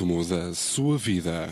ritmo da sua vida.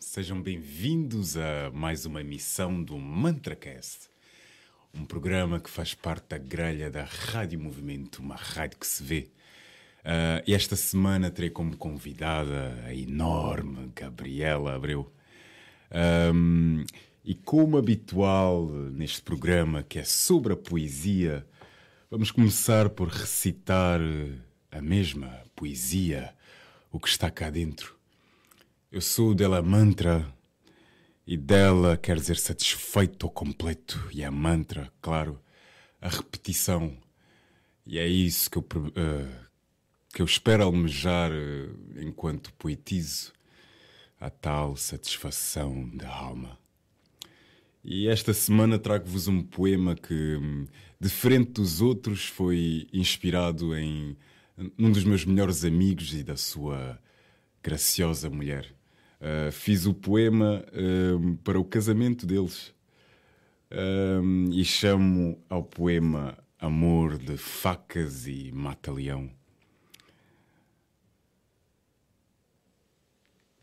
Sejam bem-vindos a mais uma emissão do MantraCast, um programa que faz parte da grelha da Rádio Movimento, uma rádio que se vê. Uh, esta semana terei como convidada a enorme Gabriela Abreu. Um, e como habitual neste programa que é sobre a poesia, vamos começar por recitar a mesma poesia, o que está cá dentro. Eu sou dela mantra e dela quer dizer satisfeito ou completo. E a mantra, claro, a repetição. E é isso que eu, uh, que eu espero almejar uh, enquanto poetizo a tal satisfação da alma. E esta semana trago-vos um poema que, diferente dos outros, foi inspirado em um dos meus melhores amigos e da sua graciosa mulher. Uh, fiz o poema uh, para o casamento deles uh, e chamo ao poema Amor de Facas e Mata-Leão.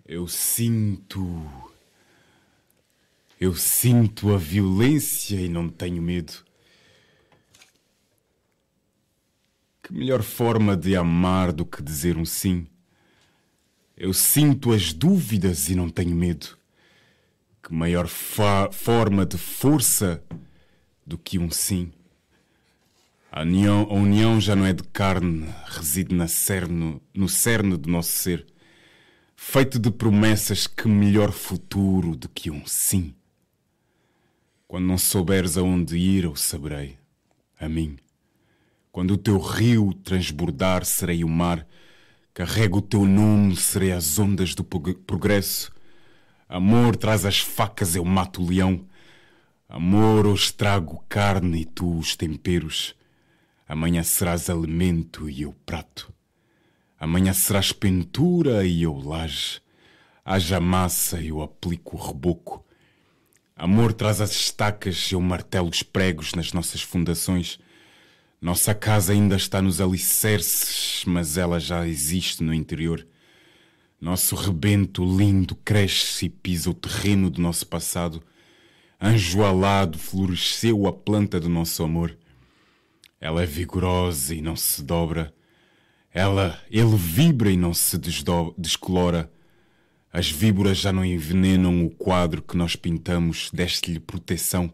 Eu sinto. Eu sinto a violência e não tenho medo. Que melhor forma de amar do que dizer um sim? Eu sinto as dúvidas e não tenho medo. Que maior forma de força do que um sim? A união, a união já não é de carne, reside na cerne, no cerne do nosso ser feito de promessas que melhor futuro do que um sim. Quando não souberes aonde ir, eu saberei, a mim. Quando o teu rio transbordar, serei o mar. Carrego o teu nome, serei as ondas do progresso. Amor, traz as facas, eu mato o leão. Amor, hoje trago carne e tu os temperos. Amanhã serás alimento e eu prato. Amanhã serás pintura e eu laje. Haja massa eu aplico o reboco. Amor traz as estacas, eu martelo os pregos nas nossas fundações. Nossa casa ainda está nos alicerces, mas ela já existe no interior. Nosso rebento lindo cresce e pisa o terreno do nosso passado. Anjo alado floresceu a planta do nosso amor. Ela é vigorosa e não se dobra. Ela, ele vibra e não se descolora. As víboras já não envenenam o quadro que nós pintamos, deste-lhe proteção.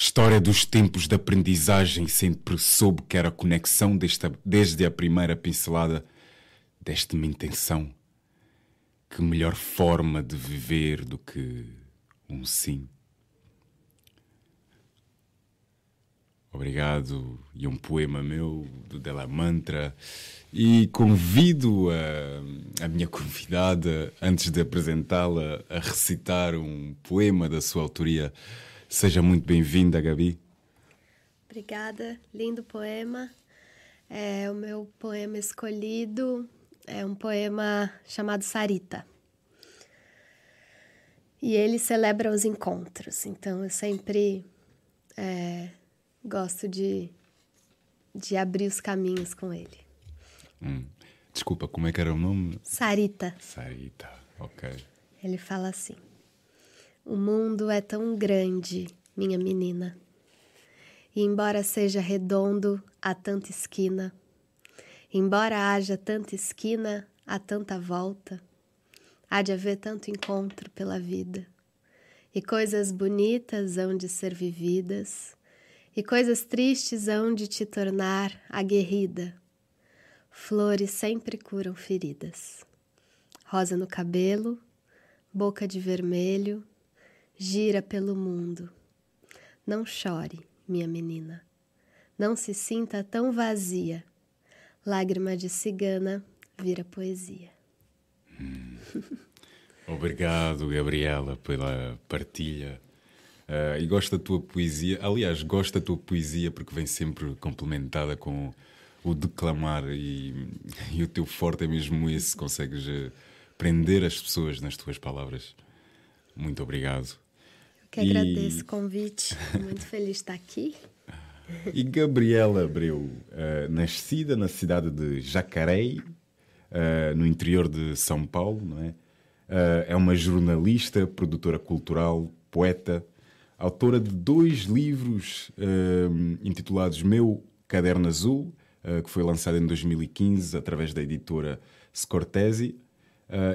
História dos tempos de aprendizagem, sempre soube que era a conexão desta, desde a primeira pincelada desta-me intenção. Que melhor forma de viver do que um sim. Obrigado. E um poema meu, do Della Mantra. E convido a, a minha convidada, antes de apresentá-la, a recitar um poema da sua autoria. Seja muito bem-vinda, Gabi. Obrigada. Lindo poema. É o meu poema escolhido. É um poema chamado Sarita. E ele celebra os encontros. Então eu sempre. É, gosto de, de abrir os caminhos com ele. Hum. Desculpa, como é que era o nome? Sarita. Sarita, ok. Ele fala assim: o mundo é tão grande, minha menina. E embora seja redondo, há tanta esquina. Embora haja tanta esquina, há tanta volta. Há de haver tanto encontro pela vida. E coisas bonitas hão de ser vividas, e coisas tristes hão de te tornar aguerrida. Flores sempre curam feridas. Rosa no cabelo, boca de vermelho, gira pelo mundo. Não chore, minha menina. Não se sinta tão vazia. Lágrima de cigana vira poesia. Hum. Obrigado, Gabriela, pela partilha. Uh, e gosto da tua poesia. Aliás, gosto da tua poesia porque vem sempre complementada com o declamar e, e o teu forte é mesmo esse. Consegues uh, prender as pessoas nas tuas palavras. Muito obrigado. Que e... agradeço o convite. Muito feliz de estar aqui. E Gabriela Abreu, uh, nascida na cidade de Jacareí, uh, no interior de São Paulo, não é? Uh, é uma jornalista, produtora cultural, poeta, autora de dois livros intitulados Meu Caderno Azul, que foi lançado em 2015 através da editora Scortesi,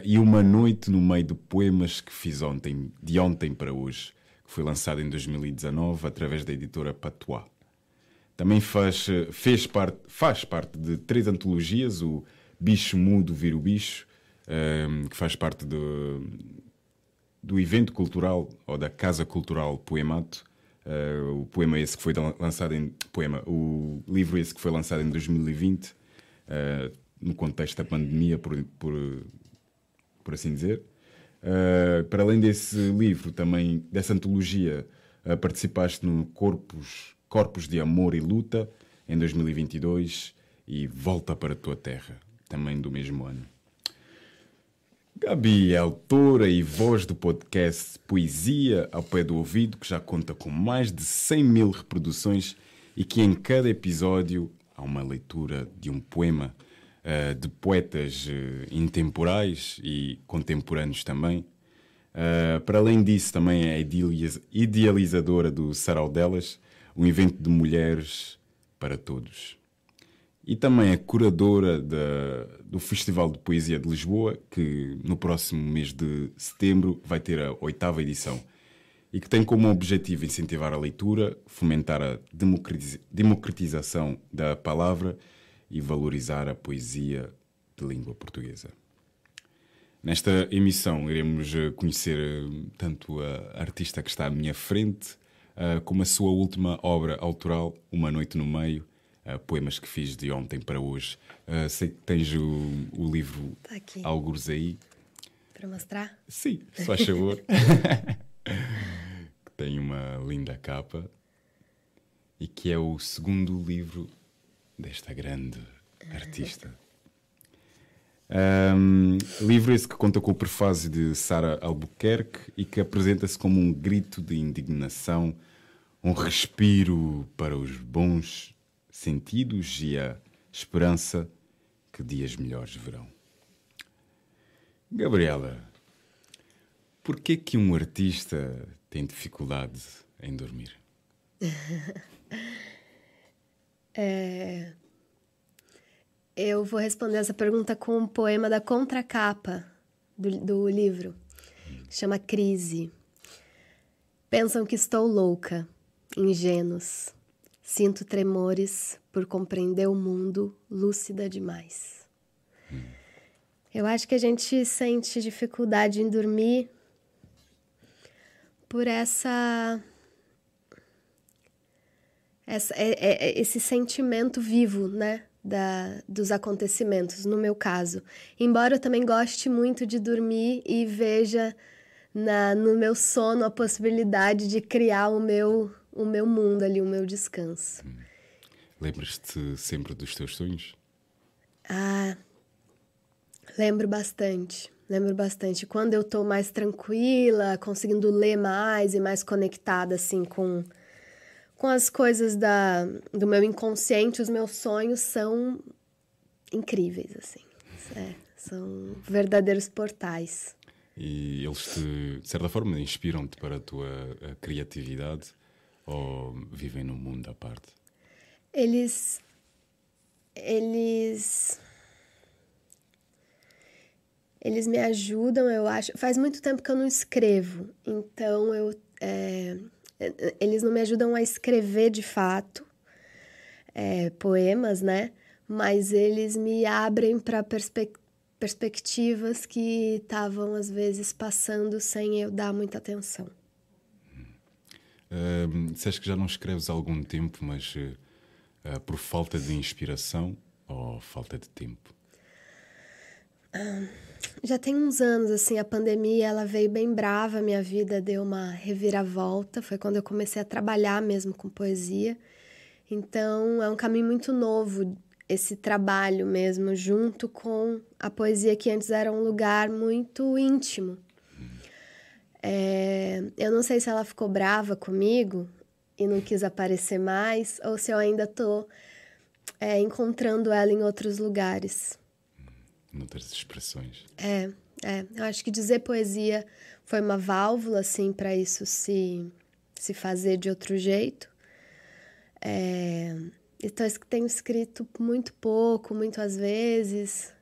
e Uma Noite no Meio de Poemas que fiz ontem, de ontem para hoje foi lançado em 2019 através da editora Patois. Também faz, fez parte, faz parte de três antologias, o Bicho Mudo Vira o Bicho, um, ehm, que faz parte do, do evento cultural ou da Casa Cultural Poemato. Uh, o poema esse que foi lançado em poema, o livro esse que foi lançado em 2020, uh, eh, no contexto da pandemia, por, por, por assim dizer. Uh, para além desse livro, também dessa antologia, uh, participaste no Corpos, Corpos de Amor e Luta, em 2022, e Volta para a Tua Terra, também do mesmo ano. Gabi é autora e voz do podcast Poesia ao Pé do Ouvido, que já conta com mais de 100 mil reproduções e que em cada episódio há uma leitura de um poema uh, de poetas uh, intemporais e contemporâneos também. Uh, para além disso, também é idealizadora do Sarau Delas, um evento de mulheres para todos. E também é curadora do Festival de Poesia de Lisboa, que no próximo mês de setembro vai ter a oitava edição e que tem como objetivo incentivar a leitura, fomentar a democratização da palavra e valorizar a poesia de língua portuguesa. Nesta emissão iremos eh, conhecer eh, tanto a artista que está à minha frente, eh, como a sua última obra autoral, Uma Noite no Meio, poemas que fiz de ontem para hoje. Sei que tens o, o livro tá aqui. Algures aí. Para mostrar? Sim, se faz favor. tem uma linda capa e que é o segundo livro desta grande artista. Um, livro esse que conta com o prefácio de Sara Albuquerque e que apresenta-se como um grito de indignação, um respiro para os bons sentidos e a esperança que dias melhores verão. Gabriela, por que que um artista tem dificuldade em dormir? É... Eu vou responder essa pergunta com um poema da contracapa do, do livro, que chama Crise. Pensam que estou louca, ingênuos. Sinto tremores por compreender o mundo lúcida demais. Eu acho que a gente sente dificuldade em dormir por essa essa, é, é, é, esse sentimento vivo, né? Da, dos acontecimentos, no meu caso. Embora eu também goste muito de dormir e veja na, no meu sono a possibilidade de criar o meu, o meu mundo ali, o meu descanso. Hum. Lembras-te sempre dos teus sonhos? Ah, lembro bastante. Lembro bastante. Quando eu tô mais tranquila, conseguindo ler mais e mais conectada, assim, com com as coisas da, do meu inconsciente, os meus sonhos são incríveis, assim. É, são verdadeiros portais. E eles, te, de certa forma, inspiram-te para a tua a criatividade ou vivem num mundo à parte? Eles. Eles. Eles me ajudam, eu acho. Faz muito tempo que eu não escrevo, então eu. É, eles não me ajudam a escrever de fato é, poemas, né? Mas eles me abrem para perspectivas perspectivas que estavam às vezes passando sem eu dar muita atenção. Uh, disseste que já não escreves há algum tempo, mas uh, por falta de inspiração ou falta de tempo? Uh, já tem uns anos, assim, a pandemia ela veio bem brava, minha vida deu uma reviravolta, foi quando eu comecei a trabalhar mesmo com poesia. Então é um caminho muito novo esse trabalho mesmo, junto com a poesia que antes era um lugar muito íntimo. É, eu não sei se ela ficou brava comigo e não quis aparecer mais, ou se eu ainda estou é, encontrando ela em outros lugares. Em outras expressões. É, é. Eu acho que dizer poesia foi uma válvula, assim, para isso se, se fazer de outro jeito. É, então, tenho escrito muito pouco, muito às vezes,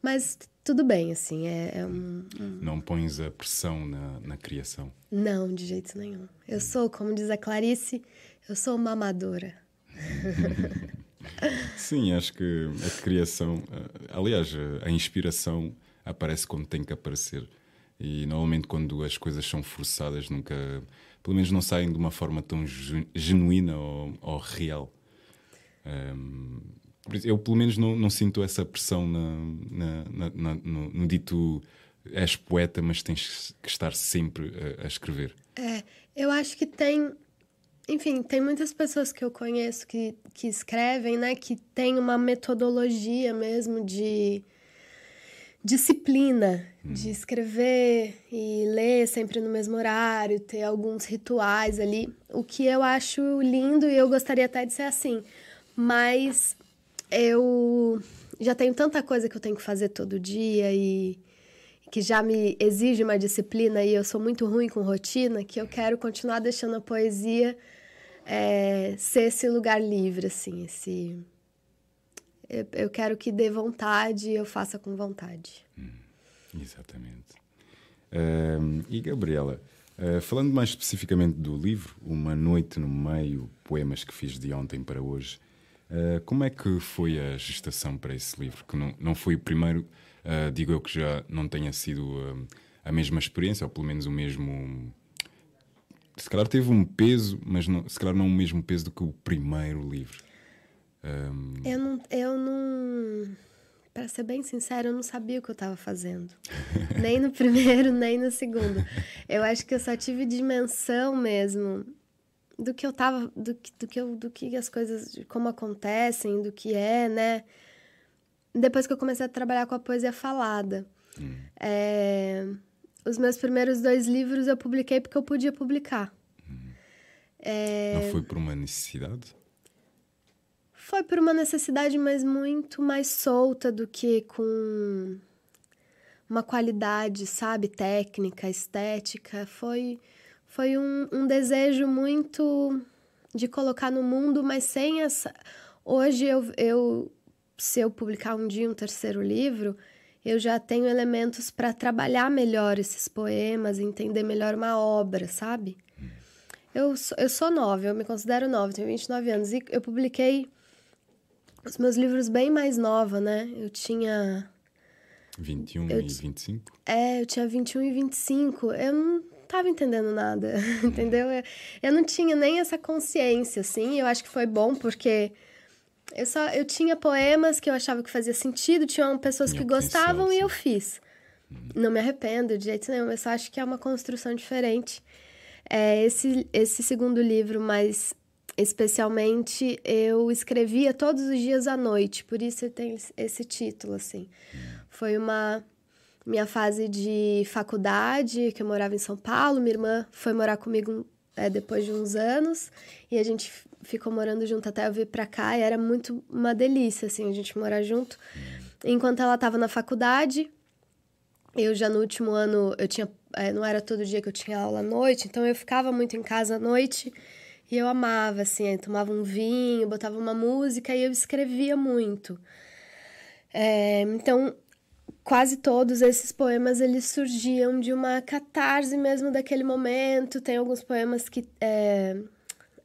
mas tudo bem, assim, é, é um, um, Não pões a pressão na, na criação? Não, de jeito nenhum. Eu sou, como diz a Clarice, eu sou uma amadora. Sim, acho que a criação, eh, aliás, a inspiração aparece quando tem que aparecer. E normalmente quando as coisas são forçadas, nunca, pelo menos não saem de uma forma tão genuína ou, ou real. Um, eu, pelo menos, não, não sinto essa pressão na, na, na, no, no dito és poeta, mas tens que estar sempre a, a, escrever. É, eu acho que tem. Enfim, tem muitas pessoas que eu conheço que, que escrevem, né? Que tem uma metodologia mesmo de disciplina, hum. de escrever e ler sempre no mesmo horário, ter alguns rituais ali. O que eu acho lindo e eu gostaria até de ser assim. Mas eu já tenho tanta coisa que eu tenho que fazer todo dia e que já me exige uma disciplina e eu sou muito ruim com rotina que eu quero continuar deixando a poesia é, ser esse lugar livre, assim, esse... Eu, eu quero que dê vontade e eu faça com vontade. Hum, exatamente. Uh, e Gabriela, uh, falando mais especificamente do livro, Uma Noite no Meio, poemas que fiz de ontem para hoje, Uh, como é que foi a gestação para esse livro? Que não, não foi o primeiro, uh, digo eu que já não tenha sido a mesma experiência, ou pelo menos o mesmo. Se calhar teve um peso, mas não, se calhar não o mesmo peso do que o primeiro livro. Um... Eu não. Eu não... Para ser bem sincero, eu não sabia o que eu estava fazendo. nem no primeiro, nem no segundo. Eu acho que eu só tive dimensão mesmo do que eu tava, do que, do que, eu, do que as coisas, como acontecem, do que é, né? Depois que eu comecei a trabalhar com a poesia falada. Hum. É, os meus primeiros dois livros eu publiquei porque eu podia publicar. Hum. É, Não foi por uma necessidade? Foi por uma necessidade, mas muito mais solta do que com uma qualidade, sabe, técnica, estética. Foi foi um, um desejo muito de colocar no mundo, mas sem essa. Hoje eu, eu se eu publicar um dia um terceiro livro, eu já tenho elementos para trabalhar melhor esses poemas, entender melhor uma obra, sabe? Eu sou, eu sou nova, eu me considero nova, tenho 29 anos e eu publiquei os meus livros bem mais nova, né? Eu tinha 21 eu, e 25? É, eu tinha 21 e 25. Eu não estava entendendo nada, entendeu? Eu, eu não tinha nem essa consciência, assim. Eu acho que foi bom porque eu só eu tinha poemas que eu achava que fazia sentido, tinham pessoas que gostavam e eu fiz. Não me arrependo de jeito nenhum, eu só acho que é uma construção diferente. É, esse, esse segundo livro, mas especialmente, eu escrevia todos os dias à noite, por isso tem esse título, assim. Foi uma minha fase de faculdade, que eu morava em São Paulo. Minha irmã foi morar comigo é, depois de uns anos e a gente ficou morando junto até eu vir para cá e era muito uma delícia, assim, a gente morar junto. Enquanto ela estava na faculdade, eu já no último ano, eu tinha, é, não era todo dia que eu tinha aula à noite, então eu ficava muito em casa à noite e eu amava, assim, eu tomava um vinho, botava uma música e eu escrevia muito. É, então, quase todos esses poemas eles surgiam de uma catarse mesmo daquele momento. Tem alguns poemas que é,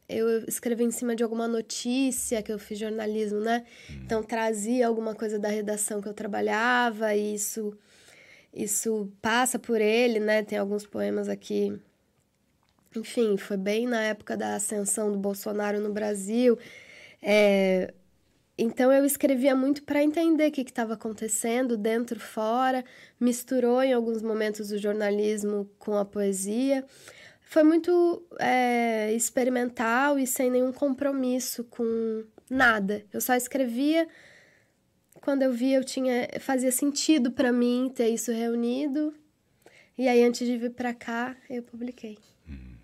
eu escrevi em cima de alguma notícia que eu fiz jornalismo, né? Então trazia alguma coisa da redação que eu trabalhava e isso isso passa por ele, né? Tem alguns poemas aqui. Enfim, foi bem na época da ascensão do Bolsonaro no Brasil. É, então eu escrevia muito para entender o que estava acontecendo dentro, fora, misturou em alguns momentos o jornalismo com a poesia. Foi muito é, experimental e sem nenhum compromisso com nada. Eu só escrevia quando eu via eu tinha fazia sentido para mim ter isso reunido. E aí antes de vir para cá eu publiquei. Hum,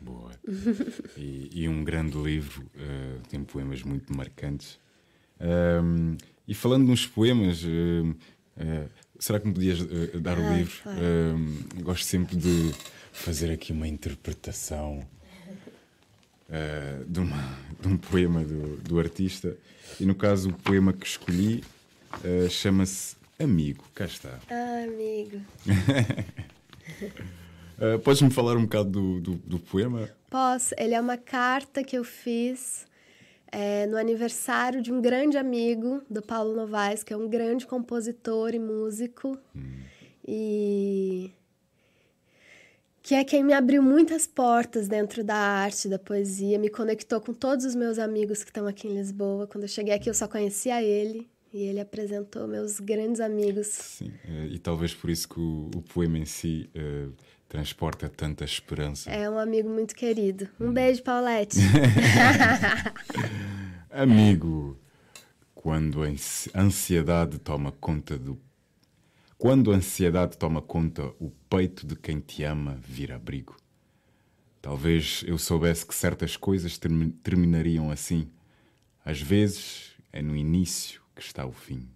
boa. e, e, um grande livro, uh, tem poemas muito marcantes. Um, e falando nos poemas, uh, uh, será que me podias dar o livro? gosto sempre de fazer aqui uma interpretação de, uma, de, um poema do, do, artista. E no caso, o poema que escolhi chama-se Amigo. Cá está. Ah, amigo. Podes-me falar um bocado do, do, do poema? Posso. Ele é uma carta que eu fiz é, no aniversário de um grande amigo do Paulo Novaes, que é um grande compositor e músico. Hum. E que é quem me abriu muitas portas dentro da arte, da poesia, me conectou com todos os meus amigos que estão aqui em Lisboa. Quando eu cheguei aqui, eu só conhecia ele. E ele apresentou meus grandes amigos. Sim, é, e talvez por isso que o, o poema em si uh, transporta tanta esperança. É um amigo muito querido. Um beijo, Paulette. amigo, quando a ansiedade toma conta do quando a ansiedade toma conta, o peito de quem te ama vira abrigo. Talvez eu soubesse que certas coisas term terminariam assim. Às vezes é no início que está o fim.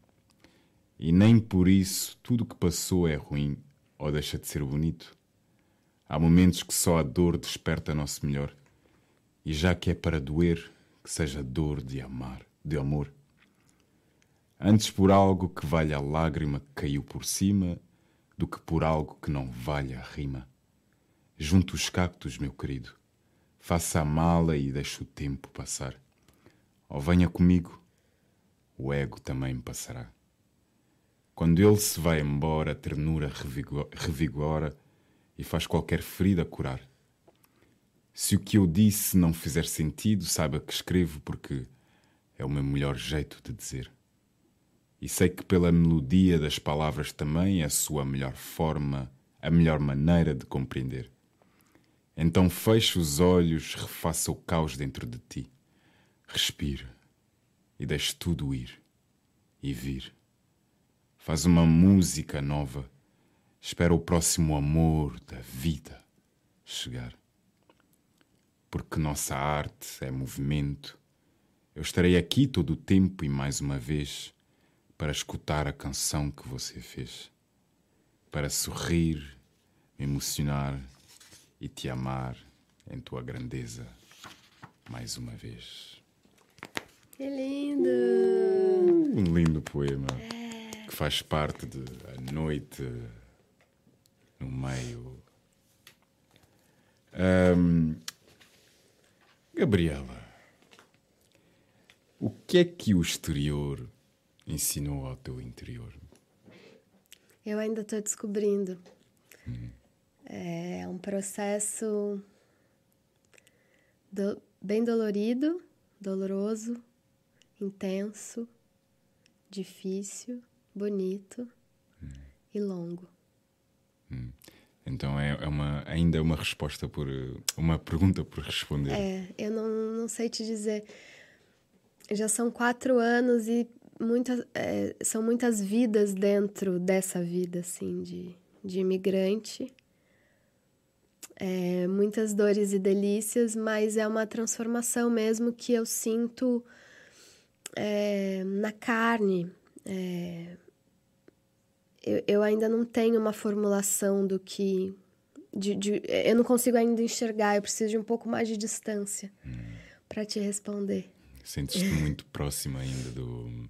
E nem por isso tudo que passou é ruim ou deixa de ser bonito. Há momentos que só a dor desperta nosso melhor. E já que é para doer, que seja dor de amar, de amor. Antes por algo que valha a lágrima que caiu por cima, do que por algo que não valha a rima. Junto os cactos, meu querido, faça a mala e deixe o tempo passar. Ou venha comigo, o ego também passará. Quando ele se vai embora, a ternura revigora e faz qualquer ferida curar. Se o que eu disse não fizer sentido, saiba que escrevo porque é o meu melhor jeito de dizer. E sei que pela melodia das palavras também é a sua melhor forma, a melhor maneira de compreender. Então feche os olhos, refaça o caos dentro de ti. Respire e deixe tudo ir e vir. Faz uma música nova Espera o próximo amor da vida chegar. Porque nossa arte é movimento. Eu estarei aqui todo o tempo e mais uma vez para escutar a canção que você fez. Para sorrir, me emocionar e te amar em tua grandeza mais uma vez. Que lindo! Um lindo poema é. que faz parte de A Noite no meio. Um, Gabriela, o que é que o exterior ensinou ao teu interior? Eu ainda estou descobrindo. Hum. É um processo do, bem dolorido, doloroso, intenso, difícil, bonito hum. e longo. Hum. Então é, é uma, ainda uma resposta por. uma pergunta por responder. É, eu não, não sei te dizer. Já são quatro anos e muitas, é, são muitas vidas dentro dessa vida, assim, de, de imigrante. É, muitas dores e delícias, mas é uma transformação mesmo que eu sinto é, na carne. É, eu, eu ainda não tenho uma formulação do que. De, de, eu não consigo ainda enxergar, eu preciso de um pouco mais de distância hum. para te responder. Sentes-te muito próxima ainda do.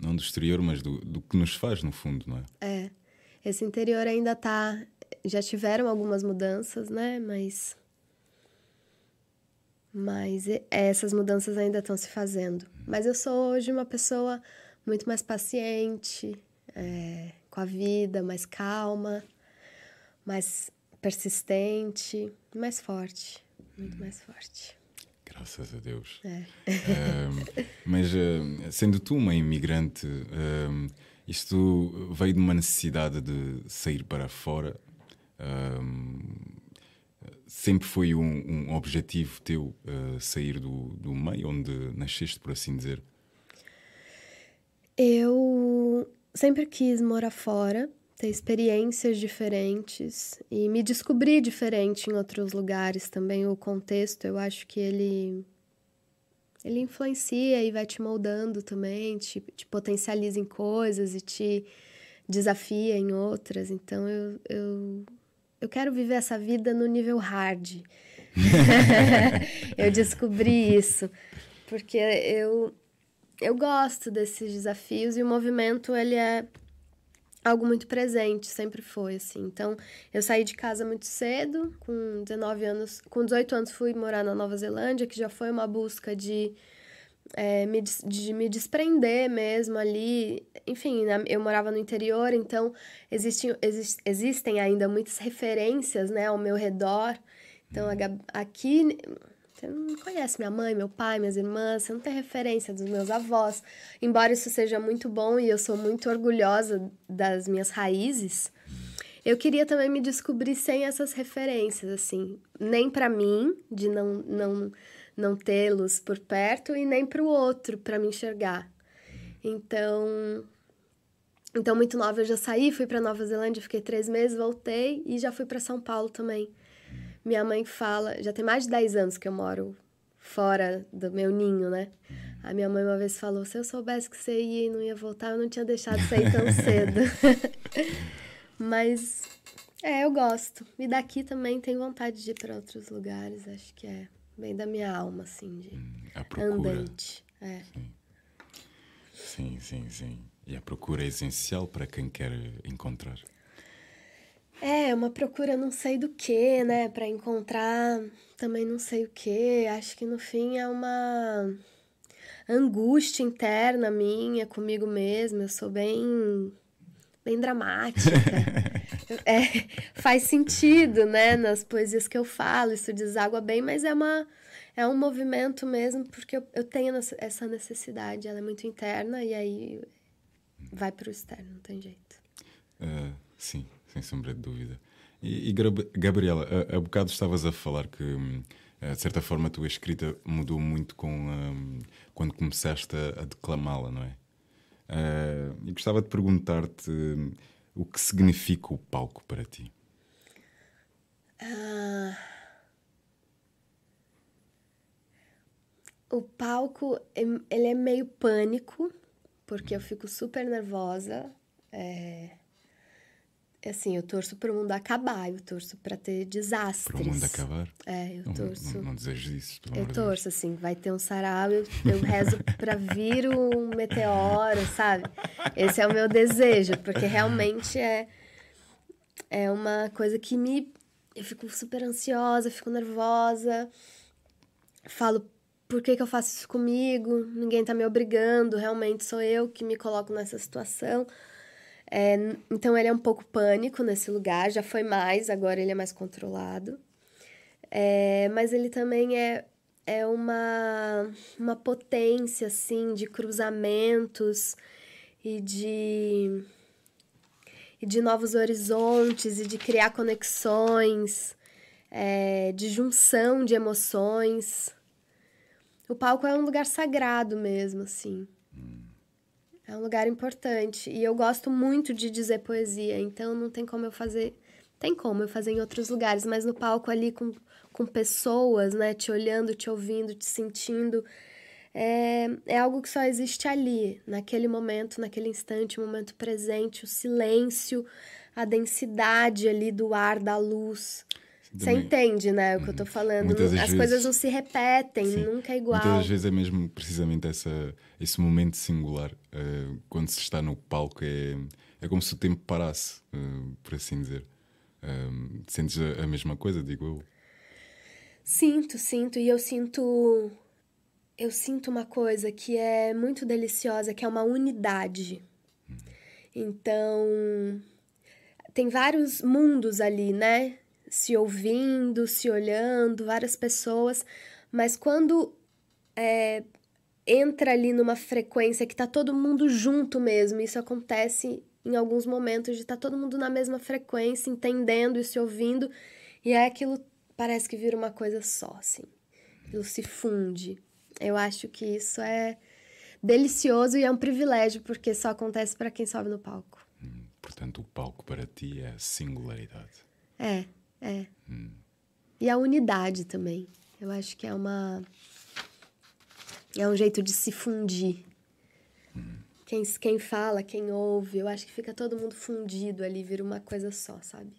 Não do exterior, mas do, do que nos faz, no fundo, não é? É. Esse interior ainda tá. Já tiveram algumas mudanças, né? Mas. Mas essas mudanças ainda estão se fazendo. Mas eu sou hoje uma pessoa muito mais paciente é, com a vida, mais calma, mais persistente, mais forte. Muito mais forte. Graças a Deus. É. mas uh, sendo tu uma imigrante, uh, isto veio de uma necessidade de sair para fora? sempre foi um, um objetivo teu uh, sair do, do meio onde nasceste, por assim dizer? Eu sempre quis morar fora, ter experiências diferentes e me descobrir diferente em outros lugares também. O contexto, eu acho que ele ele influencia e vai te moldando também, te, te potencializa em coisas e te desafia em outras. Então eu, eu, eu quero viver essa vida no nível hard. eu descobri isso porque eu eu gosto desses desafios e o movimento ele é algo muito presente, sempre foi assim. Então, eu saí de casa muito cedo, com 19 anos, com 18 anos fui morar na Nova Zelândia, que já foi uma busca de é, me, de me desprender mesmo ali. Enfim, eu morava no interior, então existem, exist, existem ainda muitas referências né, ao meu redor. Então, aqui você não conhece minha mãe, meu pai, minhas irmãs, você não tem referência dos meus avós. Embora isso seja muito bom e eu sou muito orgulhosa das minhas raízes, eu queria também me descobrir sem essas referências, assim. Nem para mim, de não, não, não tê-los por perto, e nem para o outro, para me enxergar. Então, então, muito nova, eu já saí, fui para Nova Zelândia, fiquei três meses, voltei e já fui para São Paulo também. Minha mãe fala, já tem mais de 10 anos que eu moro fora do meu ninho, né? A minha mãe uma vez falou: se eu soubesse que você ia e não ia voltar, eu não tinha deixado sair tão cedo. Mas é, eu gosto. E daqui também tenho vontade de ir para outros lugares. Acho que é bem da minha alma, assim, de hum, a procura. andante. É. Sim. sim, sim, sim. E a procura é essencial para quem quer encontrar. É, uma procura não sei do que, né? Para encontrar também não sei o que. Acho que no fim é uma angústia interna minha comigo mesma. Eu sou bem bem dramática. é, faz sentido, né, nas poesias que eu falo, isso deságua bem, mas é uma é um movimento mesmo, porque eu, eu tenho essa necessidade, ela é muito interna e aí vai para o externo, não tem jeito. Uh, sim sem sombra de dúvida. E, e Gabriela, a, a bocado estavas a falar que, hum, de certa forma, a tua escrita mudou muito com, um, quando começaste a, a declamá-la, não é? Uh, e gostava de perguntar-te um, o que significa o palco para ti. Uh, o palco ele é meio pânico porque eu fico super nervosa é, assim, eu torço para o mundo acabar, eu torço para ter desastres. Para o mundo acabar? É, eu torço. Não, não, não desejo isso. Eu torço, Deus. assim, vai ter um sarau, eu, eu rezo para vir um meteoro, sabe? Esse é o meu desejo, porque realmente é, é uma coisa que me. Eu fico super ansiosa, fico nervosa, falo. Por que, que eu faço isso comigo? Ninguém tá me obrigando, realmente sou eu que me coloco nessa situação. É, então ele é um pouco pânico nesse lugar, já foi mais, agora ele é mais controlado. É, mas ele também é, é uma, uma potência, assim, de cruzamentos e de, e de novos horizontes e de criar conexões, é, de junção de emoções. O palco é um lugar sagrado mesmo, assim. É um lugar importante. E eu gosto muito de dizer poesia, então não tem como eu fazer. Tem como eu fazer em outros lugares, mas no palco ali com, com pessoas, né? Te olhando, te ouvindo, te sentindo. é, é algo que só existe ali, naquele momento, naquele instante, o momento presente, o silêncio, a densidade ali do ar, da luz. Você entende, né, o que eu tô uhum. falando? As vezes, coisas não se repetem, sim, nunca é igual. Muitas vezes é mesmo precisamente essa, esse momento singular. Uh, quando se está no palco, é, é como se o tempo parasse, uh, por assim dizer. Uh, sentes a, a mesma coisa, digo eu? Sinto, sinto. E eu sinto. Eu sinto uma coisa que é muito deliciosa, que é uma unidade. Hum. Então. Tem vários mundos ali, né? Se ouvindo, se olhando, várias pessoas, mas quando é, entra ali numa frequência que tá todo mundo junto mesmo, isso acontece em alguns momentos de estar tá todo mundo na mesma frequência, entendendo e se ouvindo, e é aquilo parece que vira uma coisa só, assim. Aquilo se funde. Eu acho que isso é delicioso e é um privilégio, porque só acontece para quem sobe no palco. Hum, portanto, o palco para ti é singularidade. É, é. Hum. E a unidade também. Eu acho que é uma. É um jeito de se fundir. Hum. Quem, quem fala, quem ouve, eu acho que fica todo mundo fundido ali, vira uma coisa só, sabe?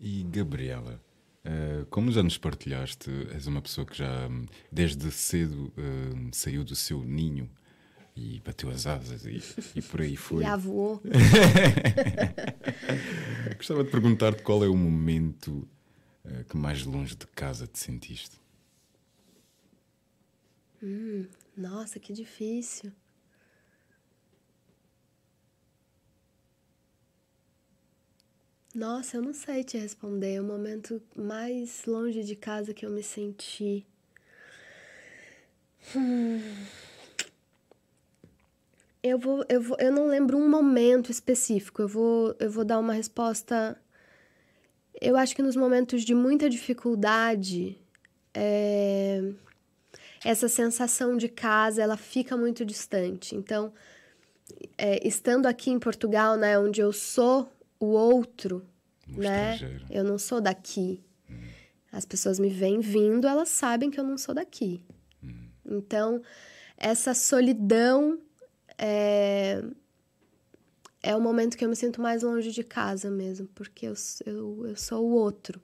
E Gabriela, uh, como já nos partilhaste, és uma pessoa que já desde cedo uh, saiu do seu ninho e bateu as asas e, e por aí foi. Já voou. Gostava de perguntar-te qual é o momento uh, que mais longe de casa te sentiste. Hum, nossa, que difícil. Nossa, eu não sei te responder. O momento mais longe de casa que eu me senti. Hum. Eu vou, eu vou, eu não lembro um momento específico. Eu vou, eu vou dar uma resposta. Eu acho que nos momentos de muita dificuldade, é... essa sensação de casa ela fica muito distante. Então, é, estando aqui em Portugal, né, onde eu sou o outro, um né, eu não sou daqui. Hum. As pessoas me veem vindo, elas sabem que eu não sou daqui. Hum. Então, essa solidão é, é o momento que eu me sinto mais longe de casa mesmo, porque eu, eu, eu sou o outro.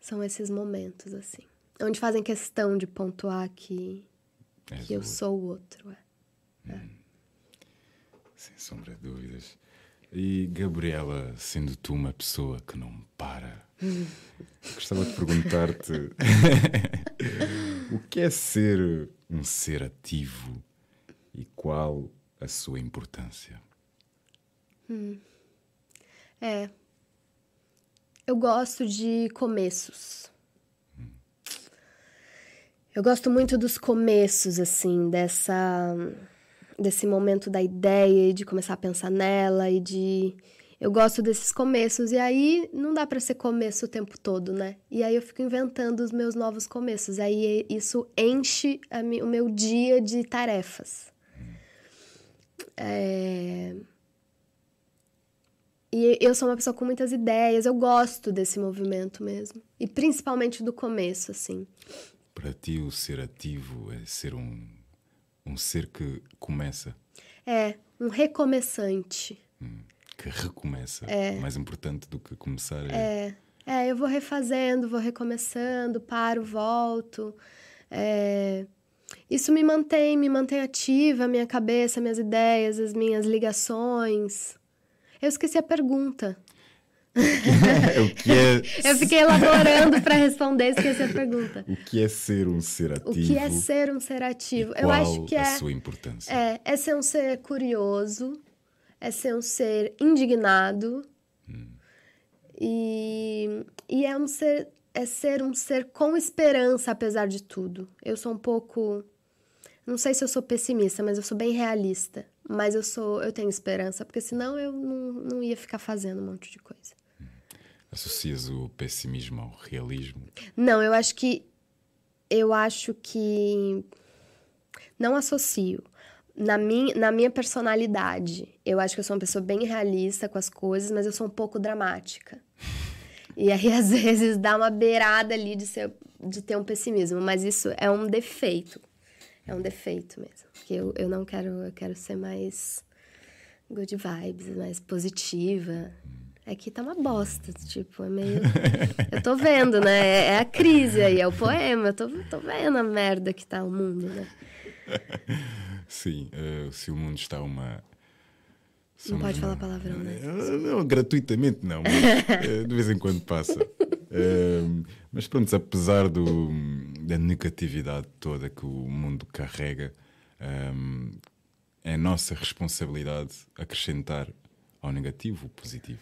São esses momentos, assim. Onde fazem questão de pontuar que, que eu sou o outro. É. Hum. Sem sombra de dúvidas. E Gabriela, sendo tu uma pessoa que não para, gostava de perguntar-te o que é ser um ser ativo e qual a sua importância? Hum. É. Eu gosto de começos. Hum. Eu gosto muito dos começos, assim, dessa. desse momento da ideia e de começar a pensar nela e de. Eu gosto desses começos, e aí não dá para ser começo o tempo todo, né? E aí eu fico inventando os meus novos começos. Aí isso enche o meu dia de tarefas. É... E eu sou uma pessoa com muitas ideias, eu gosto desse movimento mesmo. E principalmente do começo, assim. Para ti, o ser ativo é ser um, um ser que começa? É, um recomeçante. Hum, que recomeça. É. Mais importante do que começar é... é. É, eu vou refazendo, vou recomeçando, paro, volto. É... Isso me mantém, me mantém ativa, a minha cabeça, minhas ideias, as minhas ligações. Eu esqueci a pergunta. o que é... Eu fiquei elaborando para responder, esqueci a pergunta. O que é ser um ser ativo? O que é ser um ser ativo? Eu acho que é a sua importância. É, é ser um ser curioso, é ser um ser indignado. Hum. E, e é um ser é ser um ser com esperança, apesar de tudo. Eu sou um pouco. Não sei se eu sou pessimista, mas eu sou bem realista. Mas eu sou, eu tenho esperança, porque senão eu não, não ia ficar fazendo um monte de coisa. Associas o pessimismo ao realismo? Não, eu acho que. Eu acho que. Não associo. Na minha, na minha personalidade, eu acho que eu sou uma pessoa bem realista com as coisas, mas eu sou um pouco dramática. E aí, às vezes, dá uma beirada ali de ser de ter um pessimismo, mas isso é um defeito. É um defeito mesmo. Porque eu, eu não quero, eu quero ser mais good vibes, mais positiva. Aqui tá uma bosta, tipo, é meio. Eu tô vendo, né? É, é a crise aí, é o poema. Eu tô, tô vendo a merda que tá o mundo, né? Sim, uh, se o mundo está uma. Não pode falar palavrão, né? Uh, não, gratuitamente não, mas uh, de vez em quando passa. mas pronto, apesar do, da negatividade toda que o mundo carrega, um, é nossa responsabilidade acrescentar ao negativo o positivo.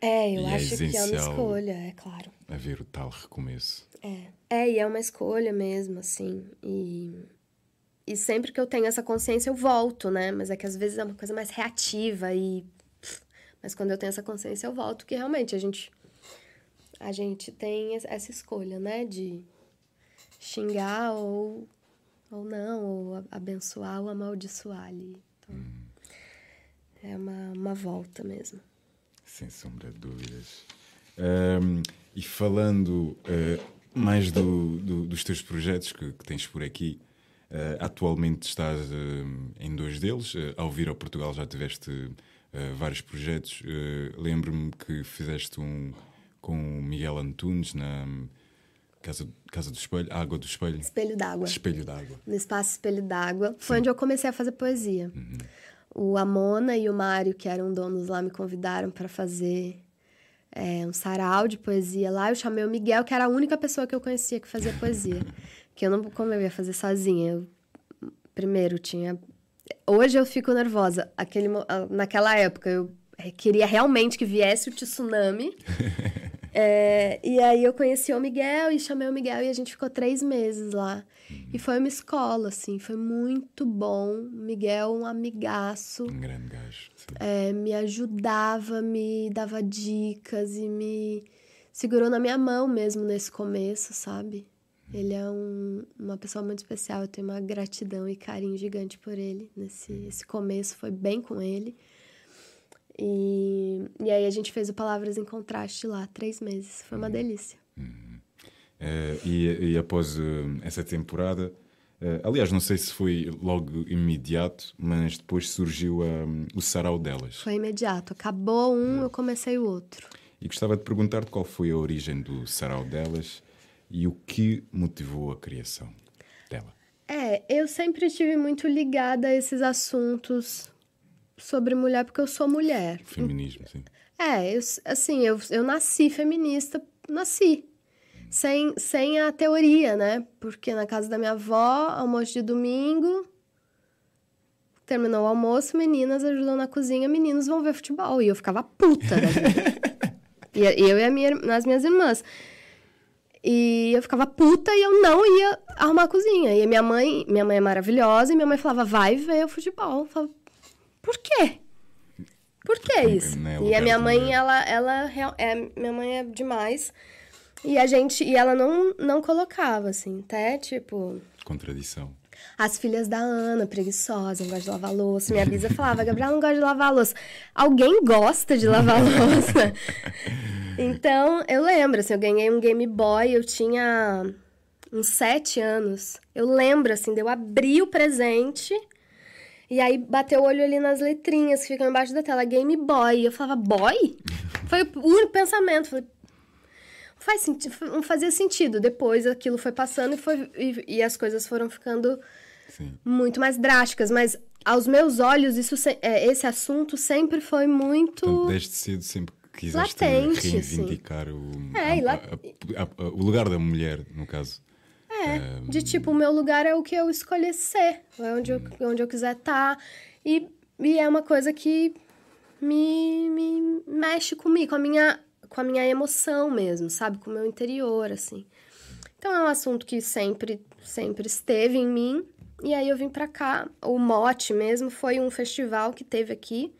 É, eu e é acho é que é uma escolha, é claro. Haver o tal recomeço. É. é, e é uma escolha mesmo, assim. E, e sempre que eu tenho essa consciência, eu volto, né? Mas é que às vezes é uma coisa mais reativa e. Mas quando eu tenho essa consciência, eu volto, que realmente a gente. A gente tem essa escolha, né? De xingar ou, ou não, ou abençoar ou amaldiçoar ali. Então, hum. é uma, uma volta mesmo. Sem sombra de dúvidas. Um, e falando uh, mais do, do, dos teus projetos que, que tens por aqui, atualmente estás uh, em dois deles. ao vir ao Portugal já tiveste vários projetos. Lembro-me que fizeste um com o Miguel Antunes na Casa, Casa do Espelho, Água do Espelho. Espelho d'Água. Espelho d'Água. No espaço Espelho d'Água. Foi onde eu comecei a fazer poesia. Uhum o Amona e o Mário, que eram donos lá, me convidaram para fazer é, um sarau de poesia lá. Eu chamei o Miguel, que era a única pessoa que eu conhecia que fazia poesia. que eu não, como eu ia fazer sozinha? Eu, primeiro, tinha. Hoje eu fico nervosa. Aquele, naquela época, eu queria realmente que viesse o tsunami. É, e aí eu conheci o Miguel e chamei o Miguel e a gente ficou três meses lá. Uhum. E foi uma escola, assim, foi muito bom. Miguel, um amigaço. Um grande gajo. É, me ajudava, me dava dicas e me segurou na minha mão mesmo nesse começo, sabe? Uhum. Ele é um, uma pessoa muito especial, eu tenho uma gratidão e carinho gigante por ele. Nesse uhum. esse começo foi bem com ele. E, e aí a gente fez o Palavras em Contraste lá, três meses. Foi uma uhum. delícia. Uhum. Uh, e, e, após uh, essa temporada, uh, aliás, não sei se foi logo imediato, mas depois surgiu o sarau delas. Foi imediato. Acabou um, eu comecei o outro. E gostava de perguntar-te qual foi a origem do sarau delas e o que motivou a criação dela. É, eu sempre estive muito ligada a esses assuntos sobre mulher porque eu sou mulher. Feminismo, sim. É, eu, assim, eu, eu nasci feminista, nasci. Sem, sem a teoria, né? Porque na casa da minha avó, almoço de domingo, terminou o almoço, meninas ajudam na cozinha, meninos vão ver futebol. E eu ficava puta, né? e eu e minha, as minhas irmãs. E eu ficava puta e eu não ia arrumar a cozinha. E minha mãe, minha mãe é maravilhosa, e minha mãe falava, vai ver o futebol. Eu falava, por quê? Por que isso? É e a minha mãe, ela, ela é, minha mãe é demais. E a gente, e ela não, não colocava, assim, até tipo. Contradição. As filhas da Ana, preguiçosa, não gosta de lavar louça. Minha bisa falava, Gabriela não gosta de lavar louça. Alguém gosta de lavar louça. então, eu lembro, assim, eu ganhei um Game Boy, eu tinha uns sete anos. Eu lembro, assim, de eu abrir o presente e aí bateu o olho ali nas letrinhas que ficam embaixo da tela, Game Boy. Eu falava, boy? Foi o único pensamento. Falei, faz sentido, não fazia sentido. Depois aquilo foi passando e, foi, e, e as coisas foram ficando Sim. muito mais drásticas. Mas aos meus olhos, isso, é, esse assunto sempre foi muito. Então, desde cedo sempre quiseste Latente, reivindicar o, é, a, a, a, o lugar da mulher, no caso. É, de tipo, o meu lugar é o que eu escolher ser, é onde eu, onde eu quiser estar. Tá, e, e é uma coisa que me, me mexe comigo, com a, minha, com a minha emoção mesmo, sabe? Com o meu interior, assim. Então é um assunto que sempre, sempre esteve em mim. E aí eu vim pra cá. O mote mesmo foi um festival que teve aqui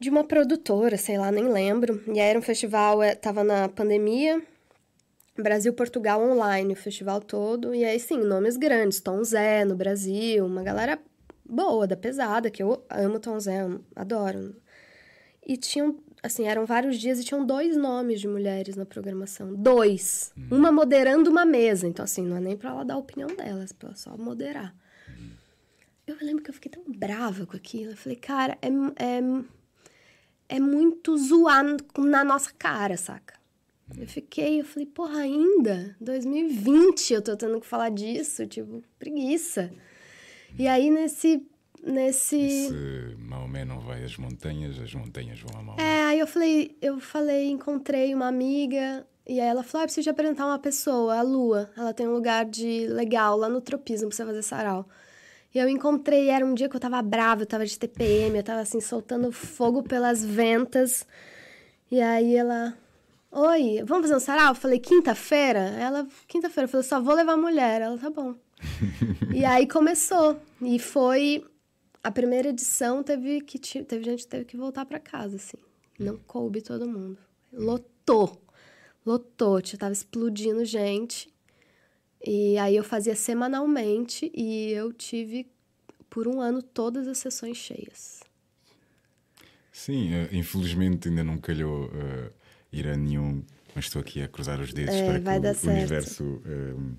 de uma produtora, sei lá, nem lembro. E aí era um festival, é, tava na pandemia, Brasil-Portugal online, o festival todo. E aí, sim, nomes grandes. Tom Zé no Brasil, uma galera boa, da pesada, que eu amo Tom Zé, adoro. E tinham, assim, eram vários dias e tinham dois nomes de mulheres na programação. Dois. Uma moderando uma mesa. Então, assim, não é nem pra ela dar a opinião dela, é pra só moderar. Eu lembro que eu fiquei tão brava com aquilo. Eu falei, cara, é, é, é muito zoar na nossa cara, saca? Eu fiquei, eu falei, porra, ainda? 2020 eu tô tendo que falar disso, tipo, preguiça. E aí, nesse nesse. Se Maomé não vai às montanhas, as montanhas vão a Maomé. É, aí eu falei, eu falei, encontrei uma amiga, e aí ela falou: ah, preciso te apresentar uma pessoa, a Lua. Ela tem um lugar de legal lá no tropismo pra você fazer sarau. E eu encontrei, era um dia que eu tava brava, eu tava de TPM, eu tava assim, soltando fogo pelas ventas. E aí ela. Oi, vamos fazer um sarau? Eu falei, quinta-feira? Ela, quinta-feira, eu falei, só vou levar a mulher. Ela, tá bom. e aí começou. E foi a primeira edição teve que teve gente que teve que voltar para casa assim. Não coube todo mundo. Lotou. Lotou, tava explodindo gente. E aí eu fazia semanalmente e eu tive por um ano todas as sessões cheias. Sim, uh, infelizmente ainda não calhou uh, ir a nenhum, mas estou aqui a cruzar os dedos é, para que o, o universo uh,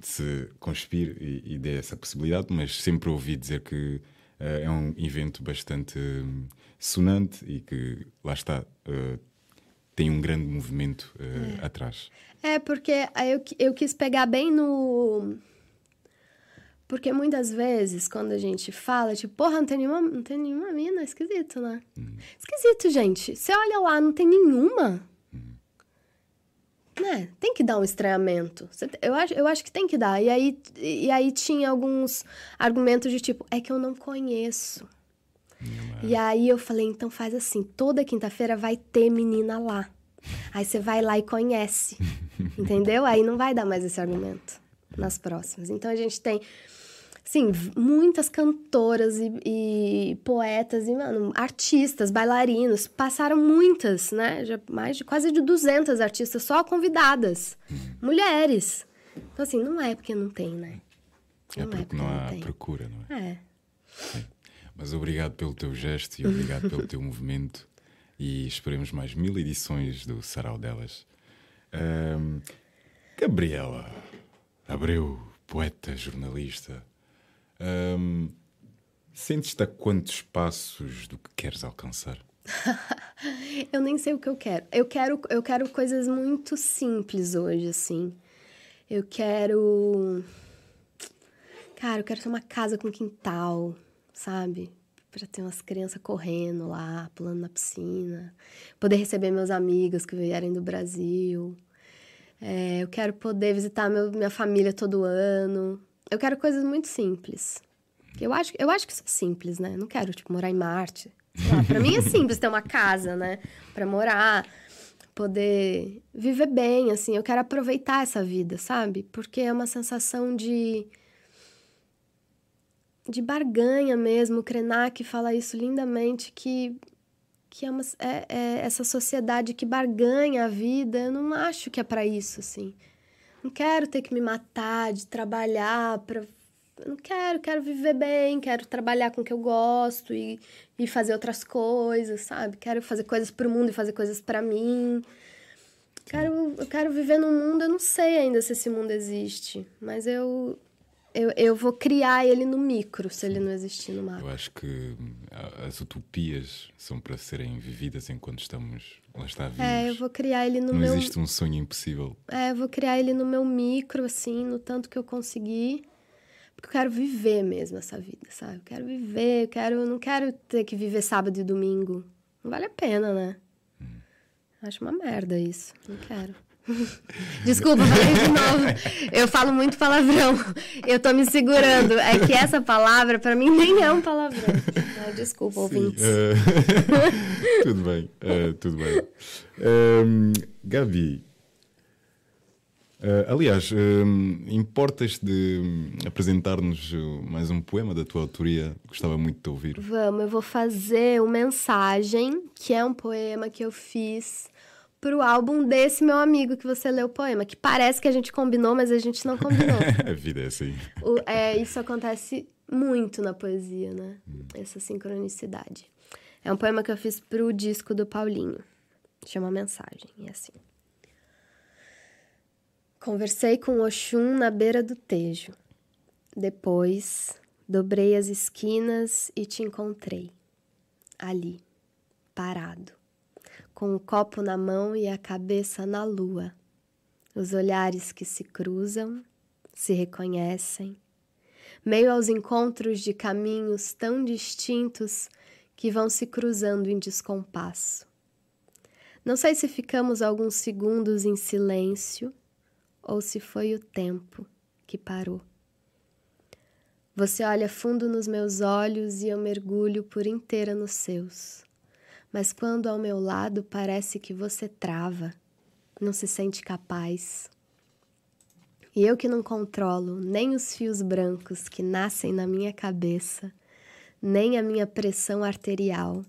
se conspire e, e dê essa possibilidade, mas sempre ouvi dizer que uh, é um evento bastante um, sonante e que, lá está, uh, tem um grande movimento é. atrás. É, porque eu, eu quis pegar bem no. Porque muitas vezes, quando a gente fala, tipo, porra, não tem nenhuma, não tem nenhuma mina, esquisito, né? Hum. Esquisito, gente. Você olha lá, não tem nenhuma né, tem que dar um estranhamento. Eu acho, eu acho que tem que dar. E aí, e aí tinha alguns argumentos de tipo, é que eu não conheço. E aí eu falei, então faz assim, toda quinta-feira vai ter menina lá. Aí você vai lá e conhece. entendeu? Aí não vai dar mais esse argumento nas próximas. Então a gente tem Sim, muitas cantoras e, e, poetas e, mano, artistas, bailarinos. Passaram muitas, né? Já mais de quase de 200 artistas só convidadas. Mulheres. Então, assim, não é porque não tem, né? É não é, porque não, não há procura, não é? É. Mas obrigado pelo teu gesto e obrigado pelo teu movimento. E esperemos mais mil edições do Sarau delas. Um, Gabriela Abreu, poeta, jornalista um, Sentes-te a quantos passos do que queres alcançar? eu nem sei o que eu quero. Eu quero, eu quero coisas muito simples hoje, assim. Eu quero. Cara, eu quero ter uma casa com quintal, sabe? Pra ter umas crianças correndo lá, pulando na piscina. Poder receber meus amigos que vierem do Brasil. É, eu quero poder visitar meu, minha família todo ano. Eu quero coisas muito simples. Eu acho, eu acho que isso é simples, né? não quero, tipo, morar em Marte. Para mim é simples ter uma casa, né? Para morar, poder viver bem, assim. Eu quero aproveitar essa vida, sabe? Porque é uma sensação de de barganha mesmo. O Krenak fala isso lindamente, que, que é, uma, é, é essa sociedade que barganha a vida. Eu não acho que é para isso, assim. Não quero ter que me matar de trabalhar para. Não quero, quero viver bem, quero trabalhar com o que eu gosto e, e fazer outras coisas, sabe? Quero fazer coisas para o mundo e fazer coisas para mim. Quero, eu quero viver num mundo, eu não sei ainda se esse mundo existe, mas eu, eu, eu vou criar ele no micro, se ele não existir no macro. Eu acho que hum, as utopias são para serem vividas enquanto estamos lá está vivos. É, eu vou criar ele no não meu... Não existe um sonho impossível. É, eu vou criar ele no meu micro, assim, no tanto que eu conseguir. Porque eu quero viver mesmo essa vida, sabe? Eu quero viver, eu quero... Eu não quero ter que viver sábado e domingo. Não vale a pena, né? Hum. Acho uma merda isso. Não quero. Desculpa, falei de novo. Eu falo muito palavrão. Eu tô me segurando. É que essa palavra, para mim, nem é um palavrão. desculpa, Sim, ouvintes. Uh... tudo bem, uh, tudo bem. Um, Gabi, uh, aliás, um, importas de apresentar-nos mais um poema da tua autoria? Gostava muito de te ouvir. Vamos, eu vou fazer o Mensagem, que é um poema que eu fiz pro álbum desse meu amigo que você leu o poema, que parece que a gente combinou, mas a gente não combinou. a vida é assim. O, é, isso acontece muito na poesia, né? Hum. Essa sincronicidade. É um poema que eu fiz pro disco do Paulinho. Chama Mensagem, e é assim. Conversei com Oxum na beira do Tejo. Depois, dobrei as esquinas e te encontrei. Ali, parado, com o copo na mão e a cabeça na lua. Os olhares que se cruzam, se reconhecem, meio aos encontros de caminhos tão distintos que vão se cruzando em descompasso. Não sei se ficamos alguns segundos em silêncio ou se foi o tempo que parou. Você olha fundo nos meus olhos e eu mergulho por inteira nos seus. Mas quando ao meu lado parece que você trava, não se sente capaz. E eu que não controlo nem os fios brancos que nascem na minha cabeça, nem a minha pressão arterial,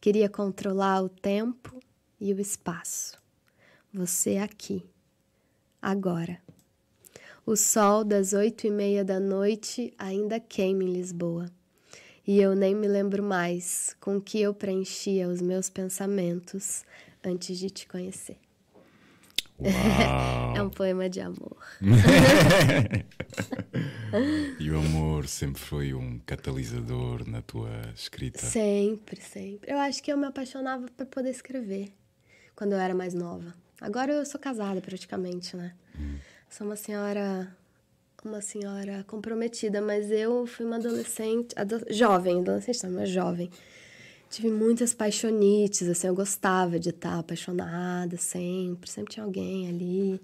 queria controlar o tempo e o espaço. Você aqui, agora. O sol das oito e meia da noite ainda queima em Lisboa. E eu nem me lembro mais com que eu preenchia os meus pensamentos antes de te conhecer. Uau. é um poema de amor. e o amor sempre foi um catalisador na tua escrita? Sempre, sempre. Eu acho que eu me apaixonava por poder escrever quando eu era mais nova. Agora eu sou casada praticamente, né? Hum. Sou uma senhora uma senhora comprometida, mas eu fui uma adolescente, ado jovem, adolescente não, mas jovem tive muitas paixonites, assim, eu gostava de estar apaixonada sempre, sempre tinha alguém ali.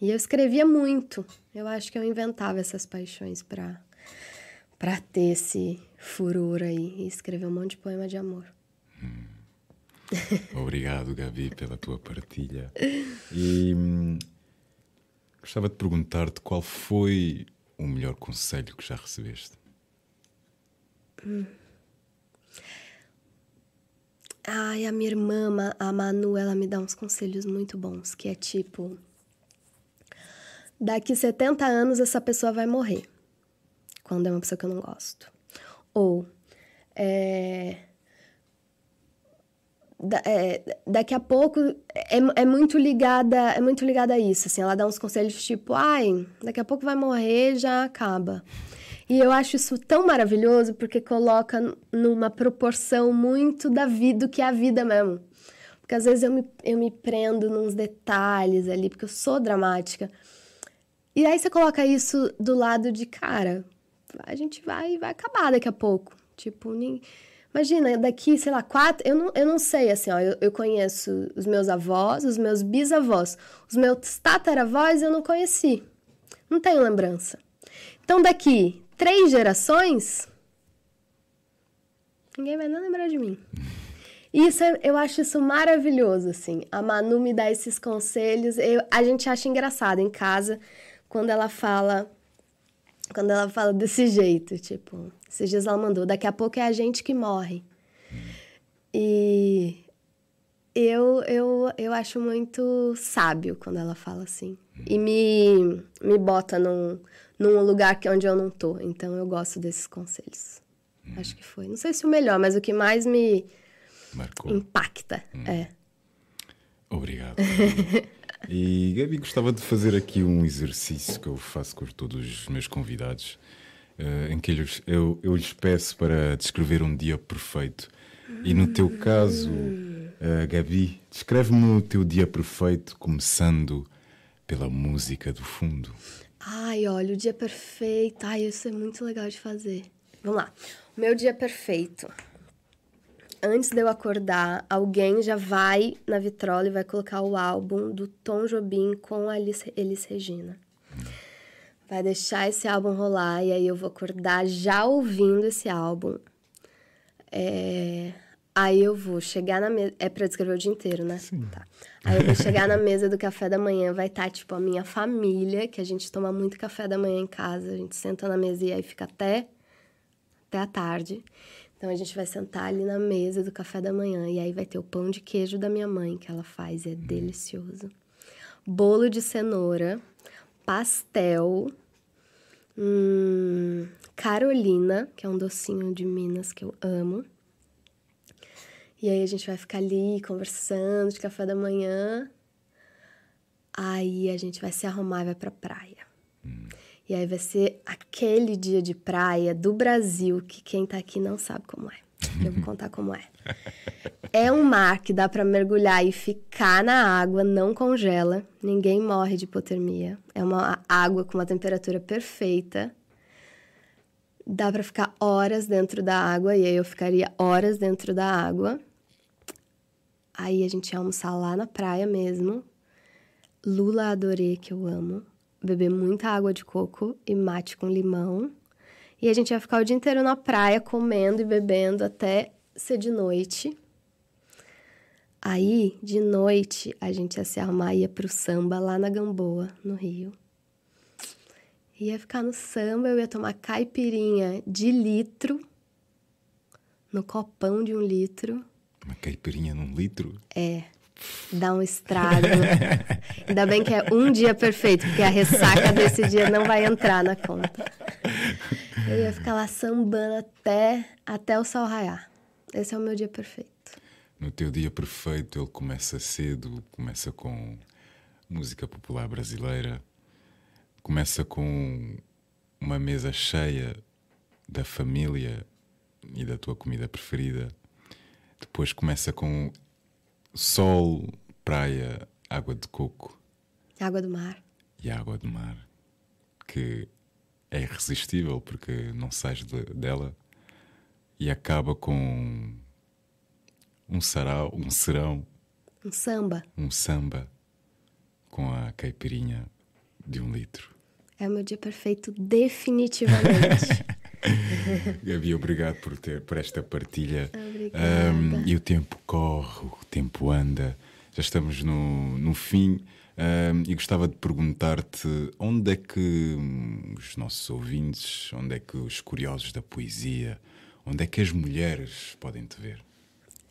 E eu escrevia muito. Eu acho que eu inventava essas paixões para para ter esse furor aí e escrever um monte de poema de amor. Hum. Obrigado, Gabi, pela tua partilha. E hum, gostava de perguntar-te qual foi o melhor conselho que já recebeste. Hum. Ai, a minha irmã, a Manu, ela me dá uns conselhos muito bons, que é tipo... Daqui 70 anos essa pessoa vai morrer. Quando é uma pessoa que eu não gosto. Ou... É, da, é, daqui a pouco é, é muito ligada é muito ligada a isso assim ela dá uns conselhos tipo ai daqui a pouco vai morrer já acaba e eu acho isso tão maravilhoso porque coloca numa proporção muito da vida, do que é a vida mesmo. Porque às vezes eu me, eu me prendo nos detalhes ali, porque eu sou dramática. E aí você coloca isso do lado de, cara, a gente vai, vai acabar daqui a pouco. Tipo, nem... imagina, daqui, sei lá, quatro. Eu não, eu não sei, assim, ó, eu, eu conheço os meus avós, os meus bisavós, os meus tataravós eu não conheci. Não tenho lembrança. Então, daqui três gerações, ninguém vai nem lembrar de mim. Isso é, eu acho isso maravilhoso, assim. A Manu me dá esses conselhos. Eu, a gente acha engraçado em casa quando ela fala. Quando ela fala desse jeito, tipo, esses dias ela mandou, daqui a pouco é a gente que morre. E eu, eu, eu acho muito sábio quando ela fala assim. E me, me bota num, num lugar que onde eu não tô. Então eu gosto desses conselhos. Hum. Acho que foi. Não sei se o melhor, mas o que mais me Marcou. impacta. Hum. É. Obrigado. e Gabi, gostava de fazer aqui um exercício que eu faço com todos os meus convidados, uh, em que eu, eu, eu lhes peço para descrever um dia perfeito. E no teu caso, uh, Gabi, descreve-me o teu dia perfeito, começando pela música do fundo. Ai, olha, o dia perfeito. Ai, isso é muito legal de fazer. Vamos lá. O meu dia perfeito. Antes de eu acordar, alguém já vai na vitrola e vai colocar o álbum do Tom Jobim com a Elis, Regina. Vai deixar esse álbum rolar e aí eu vou acordar já ouvindo esse álbum. É... Aí eu vou chegar na mesa. É pra descrever o dia inteiro, né? Sim. Tá. Aí eu vou chegar na mesa do café da manhã, vai estar, tá, tipo, a minha família, que a gente toma muito café da manhã em casa. A gente senta na mesa e aí fica até, até a tarde. Então a gente vai sentar ali na mesa do café da manhã. E aí vai ter o pão de queijo da minha mãe, que ela faz, é hum. delicioso. Bolo de cenoura, pastel, hum, Carolina, que é um docinho de Minas que eu amo E aí a gente vai ficar ali conversando de café da manhã. Aí a gente vai se arrumar e vai pra praia. E aí vai ser aquele dia de praia do Brasil que quem tá aqui não sabe como é. Eu vou contar como é. É um mar que dá pra mergulhar e ficar na água, não congela, ninguém morre de hipotermia. É uma água com uma temperatura perfeita. Dá pra ficar horas dentro da água e aí eu ficaria horas dentro da água. Aí a gente ia almoçar lá na praia mesmo. Lula adorei, que eu amo. Beber muita água de coco e mate com limão. E a gente ia ficar o dia inteiro na praia comendo e bebendo até ser de noite. Aí, de noite, a gente ia se arrumar e ia pro samba lá na Gamboa, no Rio. Ia ficar no samba, eu ia tomar caipirinha de litro, no copão de um litro. Uma caipirinha num litro? É, dá um estrago. Ainda bem que é um dia perfeito, porque a ressaca desse dia não vai entrar na conta. Eu ia ficar lá sambando até, até o sol raiar. Esse é o meu dia perfeito. No teu dia perfeito, ele começa cedo, começa com música popular brasileira, começa com uma mesa cheia da família e da tua comida preferida. Depois começa com sol, praia, água de coco Água do mar. e água de mar, que é irresistível porque não sais de- dela e acaba com um sarau, um serão, Um samba. um samba com a caipirinha de um litro. É o meu dia perfeito, definitivamente. Gabi, obrigado por, ter, por esta partilha. Um, e o tempo corre, o tempo anda. Já estamos no, no fim. Um, e gostava de perguntar-te onde é que hum, os nossos ouvintes, onde é que os curiosos da poesia, onde é que as mulheres podem te ver?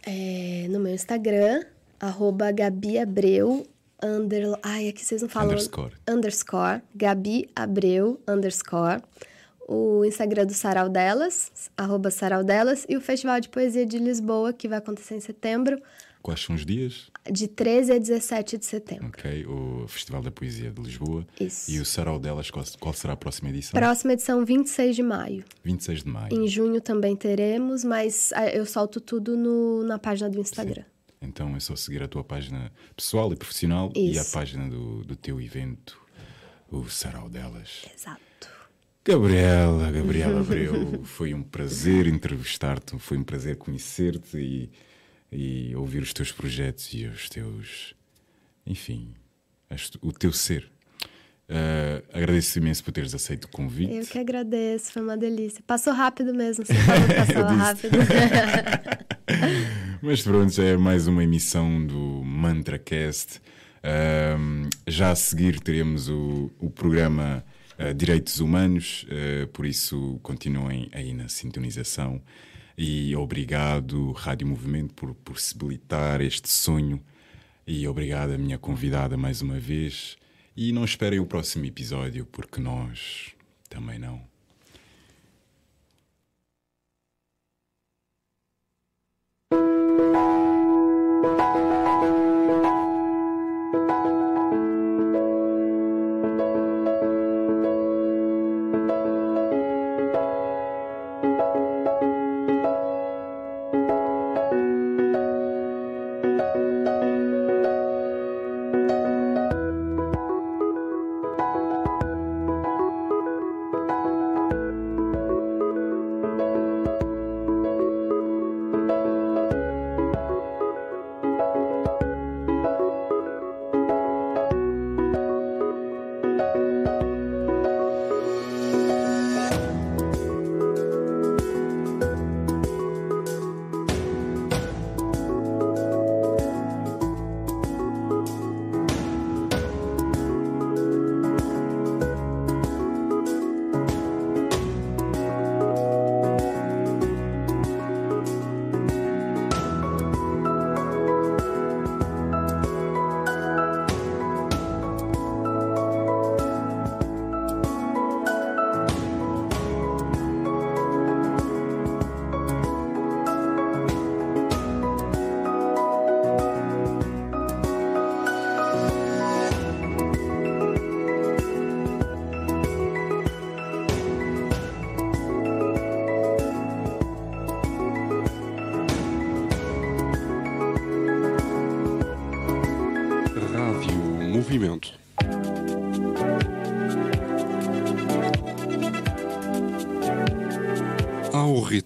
É, no meu Instagram, arroba Gabi Abreu, under... Ai, aqui vocês não falam... Underscore. Underscore, Gabi Abreu, underscore. O Instagram do Sarau Delas, arroba Sarau Delas. E o Festival de Poesia de Lisboa, que vai acontecer em setembro, Quais são os dias? de 13 a 17 de setembro. Ok, o Festival da Poesia de Lisboa. Isso. E o Sarau delas, qual, qual será a próxima edição? Próxima edição, 26 de maio. 26 de maio. Em junho também teremos, mas ah, eu solto tudo no, na página do Instagram. Então é só seguir a tua página pessoal e profissional e a Isso. página do, do teu evento, o Sarau delas. Exato. Gabriela, Gabriela Abreu, foi um prazer entrevistar-te, foi um prazer conhecer-te e, e ouvir os teus projetos e os teus. Enfim, o teu ser. Ah, agradeço imenso por teres aceito o convite. Eu que agradeço, foi uma delícia. Passou rápido mesmo, você falou que passou rápido. Mas pronto, já é mais uma emissão do MantraCast. Ahm, já a seguir teremos o, o programa ah, Direitos Humanos, ah, por isso continuem aí na sintonização. E obrigado, Rádio Movimento, por possibilitar este sonho. E obrigado à minha convidada mais uma vez. E não esperem o próximo episódio, porque nós também não.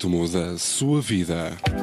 Ritmo da sua vida.